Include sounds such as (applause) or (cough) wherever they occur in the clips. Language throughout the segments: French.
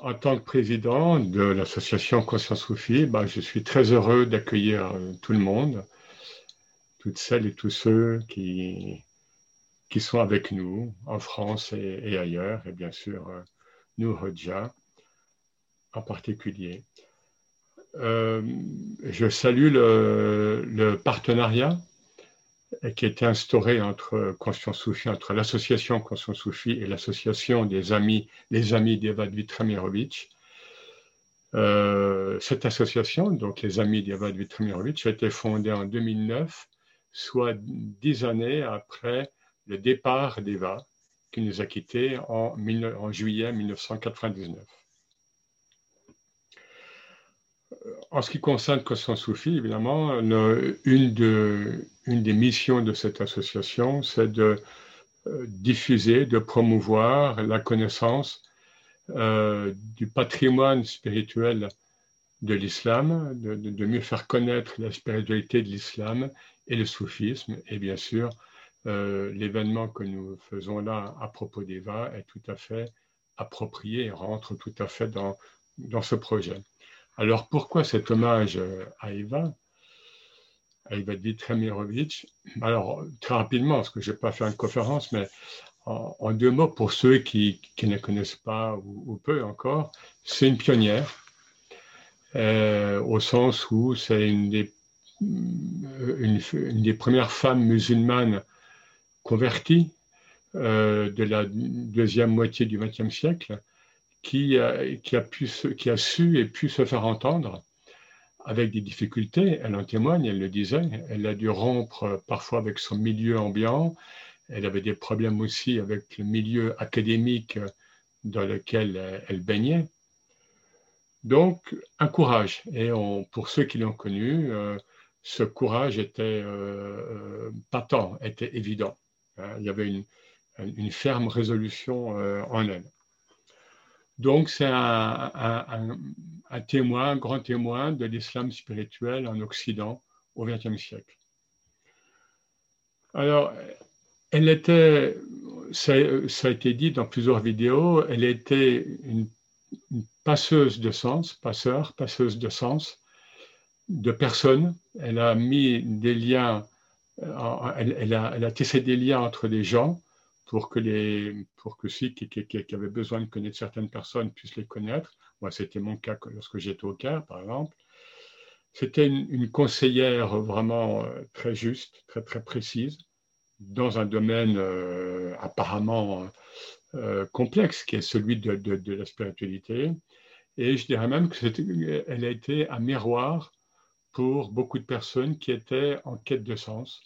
en tant que président de l'association Conscience Soufi, bah, je suis très heureux d'accueillir tout le monde, toutes celles et tous ceux qui, qui sont avec nous en France et, ailleurs, et bien sûr, nous, Rodja, en particulier. Euh, je salue le, partenariat qui a été instauré entre entre l'association Conscience Soufi et l'association des amis, les amis d'Evad Vitramirovic. Euh, cette association, donc les amis d'Evad Vitramirovic, a été fondée en 2009, soit dix années après le départ d'Eva, qui nous a quittés en, en juillet 1999 en ce qui concerne Conscience Soufi, évidemment, une, des missions de cette association, c'est de euh, diffuser, de promouvoir la connaissance euh, du patrimoine spirituel de l'islam, de, mieux faire connaître la spiritualité de l'islam et le soufisme. Et bien sûr, euh, l'événement que nous faisons là à propos d'Eva est tout à fait approprié et rentre tout à fait dans ce projet. Alors pourquoi cet hommage euh, à Eva? À Eva Dmitrovic Alors très rapidement, parce que je n'ai pas fait une conférence, mais en, deux mots, pour ceux qui, ne connaissent pas ou, peu encore, c'est une pionnière, euh, au sens où c'est une des, une, des premières femmes musulmanes converties euh, de la deuxième moitié du XXe siècle qui, a su et pu se faire entendre avec des difficultés. Elle en témoigne, elle le disait. Elle a dû rompre parfois avec son milieu ambiant. Elle avait des problèmes aussi avec le milieu académique dans lequel elle baignait. Donc, un courage. Et pour ceux qui l'ont connu, euh, ce courage était euh, patent, était évident. Hein, il y avait une, ferme résolution euh, en elle. Donc, c'est un, témoin, un grand témoin de l'islam spirituel en Occident au XXe siècle. Alors, elle était, ça, a été dit dans plusieurs vidéos, elle était une, passeuse de sens, passeur, passeuse de sens, de personnes. Elle a mis des liens, euh, elle, a, elle a tissé des liens entre des gens pour que, les, pour que ceux qui, qui, avaient besoin de connaître certaines personnes puissent les connaître. Moi, c'était mon cas lorsque j'étais au Caire, par exemple. C'était une, conseillère vraiment euh, très juste, très, très précise, dans un domaine euh, apparemment euh, complexe, qui est celui de, de, de, la spiritualité. Et je dirais même qu'elle a été un miroir pour beaucoup de personnes qui étaient en quête de sens,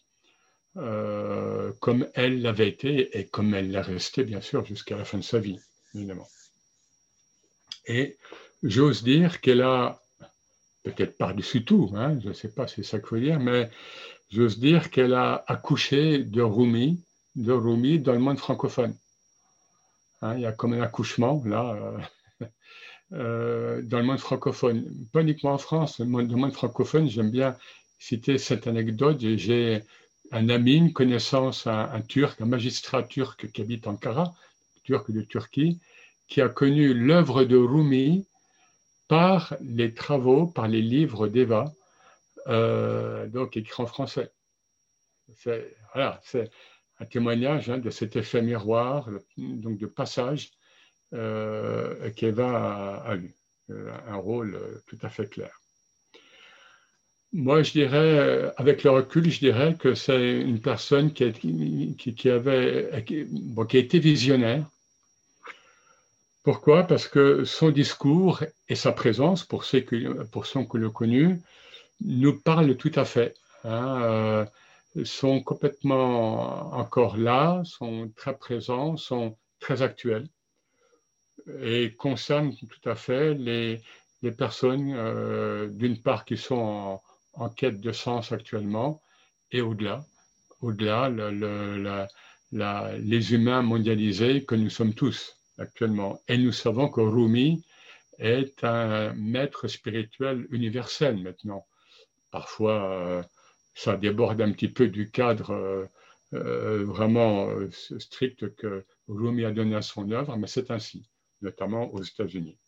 comme elle l'avait été et comme elle l'a resté, bien sûr, jusqu'à la fin de sa vie, évidemment. Et j'ose dire qu'elle a, peut-être par-dessus tout, hein, je ne sais pas si c'est ça qu'il faut dire, mais j'ose dire qu'elle a accouché de Rumi, de Rumi dans le monde francophone. Hein, il y a comme un accouchement, là, dans le monde francophone. Pas uniquement en France, dans le monde francophone, j'aime bien citer cette anecdote. J'ai un ami, une connaissance, un, turc, un magistrat turc qui habite Ankara, turc de Turquie, qui a connu l'œuvre de Rumi par les travaux, par les livres d'Eva, euh, donc écrits en français. C'est un témoignage hein, de cet effet miroir, donc de passage euh, qu'Eva a, eu, euh, un rôle tout à fait clair. Moi, je dirais, euh, avec le recul, je dirais que c'est une personne qui, qui, avait, qui, a été visionnaire. Pourquoi? Parce que son discours et sa présence, pour ceux, pour ceux qui l'ont connu, nous parlent tout à fait. Hein, euh, sont complètement encore là, sont très présents, sont très actuels et concernent tout à fait les, les personnes, euh, d'une part, qui sont en, en quête de sens actuellement et au-delà, au-delà, les humains mondialisés que nous sommes tous actuellement. Et nous savons que Rumi est un maître spirituel universel maintenant. Parfois, euh, ça déborde un petit peu du cadre euh, euh, vraiment strict que Rumi a donné à son œuvre, mais c'est ainsi, notamment aux États-Unis.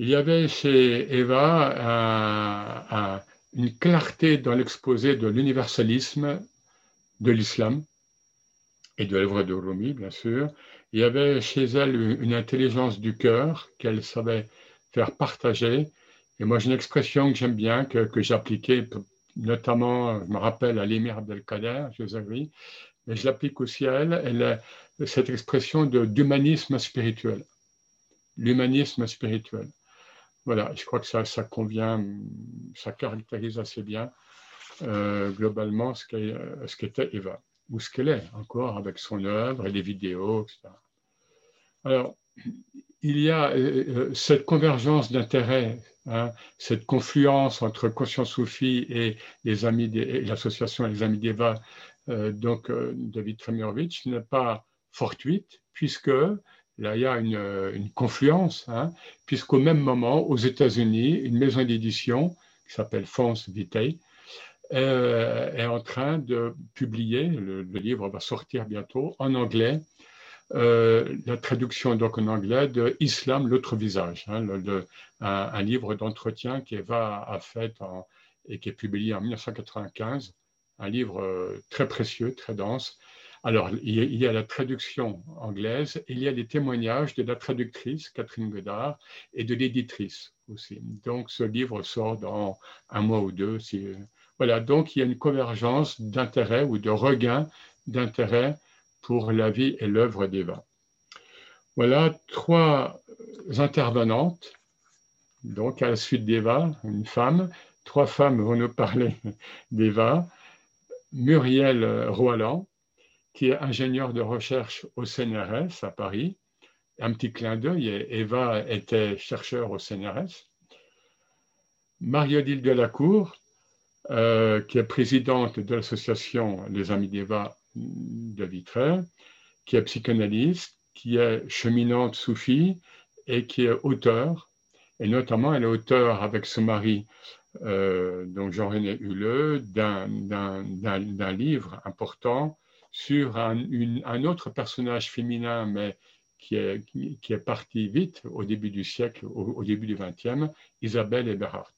Il y avait chez Eva une clarté dans l'exposé de l'universalisme de l'islam et de l'œuvre de Rumi, bien sûr. Il y avait chez elle une intelligence du cœur qu'elle savait faire partager. Et moi, j'ai une expression que j'aime bien, que, que j'appliquais notamment, je me rappelle, à l'émir Abdelkader, Josavi, mais je l'applique aussi à elle, elle cette expression d'humanisme spirituel. L'humanisme spirituel. Voilà, je crois que ça, ça convient, ça caractérise assez bien euh, globalement ce qu'était Eva, ou ce qu'elle est encore avec son œuvre et les vidéos, etc. Alors, il y a euh, euh, cette convergence d'intérêts, hein, cette confluence entre Conscience Soufie et les amis l'association Les Amis d'Eva, donc David Tremirovitch, n'est pas fortuite, puisque là, il y a une, confluence, hein, puisqu'au même moment, aux États-Unis, une maison d'édition qui s'appelle France Vitae euh, est en train de publier, le, livre va sortir bientôt en anglais, euh, la traduction donc en anglais de Islam, l'autre visage, hein, un, livre d'entretien qui va fait et qui est publié en 1995, un livre euh, très précieux, très dense. Alors, il y, a, la traduction anglaise, il y a les témoignages de la traductrice Catherine Godard et de l'éditrice aussi. Donc, ce livre sort dans un mois ou deux, voilà, donc il y a une convergence d'intérêt ou de regain d'intérêt pour la vie et l'œuvre d'Eva. Voilà trois intervenantes, donc à la suite d'Eva, une femme. Trois femmes vont nous parler d'Eva. Muriel Roland, qui est ingénieure de recherche au CNRS à Paris. Un petit clin d'œil, Eva était chercheur au CNRS. Marie-Odile Delacour, euh, qui est présidente de l'association Les Amis d'Eva de Vitré, qui est psychanalyste, qui est cheminante soufie et qui est auteur. Et notamment, elle est auteur avec son mari, euh, donc Jean-René Huleux, d'un livre important sur un, autre personnage féminin, mais qui est, parti vite au début du siècle, au, début du XXe, Isabelle Eberhardt.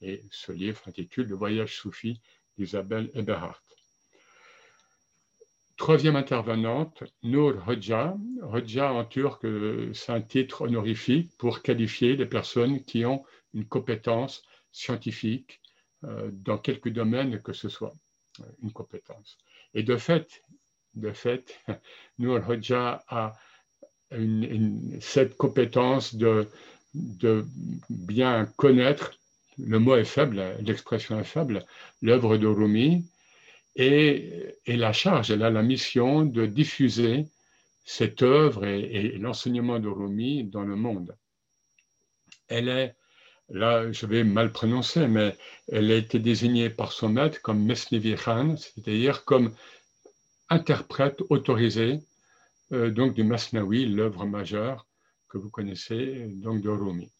Et ce livre s'intitule Le voyage soufi d'Isabelle Eberhardt. Troisième intervenante, Nour Hoxha. Hoxha en turc, c'est un titre honorifique pour qualifier les personnes qui ont une compétence scientifique euh, dans quelque domaine que ce soit, euh, une compétence. Et de fait, de fait, (laughs) Nour Hoxha a cette compétence de, bien connaître le mot est faible, l'expression est faible, l'œuvre de Rumi, et, la charge, elle a la mission de diffuser cette œuvre et, l'enseignement de Rumi dans le monde. Elle est, là je vais mal prononcer, mais elle a été désignée par son maître comme Mesnevi Khan, c'est-à-dire comme interprète autorisé euh, donc du Masnawi, l'œuvre majeure que vous connaissez donc de Rumi.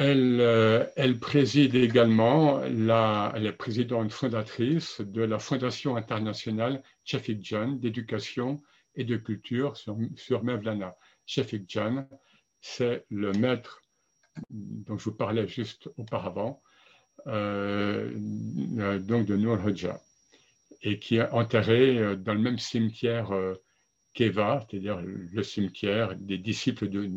Euh, elle, préside également, la, elle est présidente fondatrice de la Fondation internationale Shefik John d'éducation et de culture sur, sur Mevlana. Shefik John, c'est le maître dont je vous parlais juste auparavant, euh, euh, donc de Noor Hoxha, et qui est enterré dans le même cimetière qu'Eva, c'est-à-dire le cimetière des disciples, de,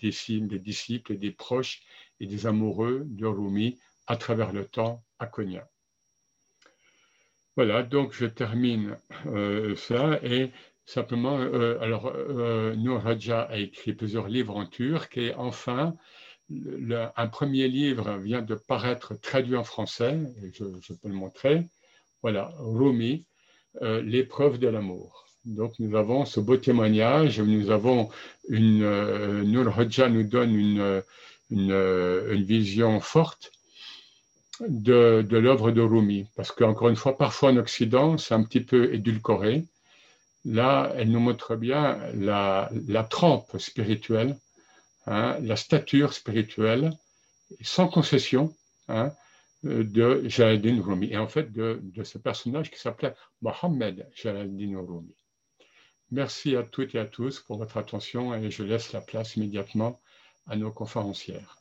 des, disciples des proches et des amoureux de Rumi à travers le temps à Konya. Voilà, donc je termine euh, ça et simplement, euh, alors euh, Noor Raja a écrit plusieurs livres en turc et enfin, un premier livre vient de paraître traduit en français, je, peux le montrer. Voilà, Rumi, l'épreuve de l'amour. Donc nous avons ce beau témoignage, nous avons une, Noor Raja nous donne une euh, vision forte de, de l'œuvre de Rumi. Parce qu'encore une fois, parfois en Occident, c'est un petit peu édulcoré. Là, elle nous montre bien la, la trempe spirituelle, hein, la stature spirituelle, sans concession, hein, de Jalaluddin Rumi. Et en fait, de, ce personnage qui s'appelait Mohamed Jalaluddin Rumi. Merci à toutes et à tous pour votre attention et je laisse la place immédiatement à nos conférencières.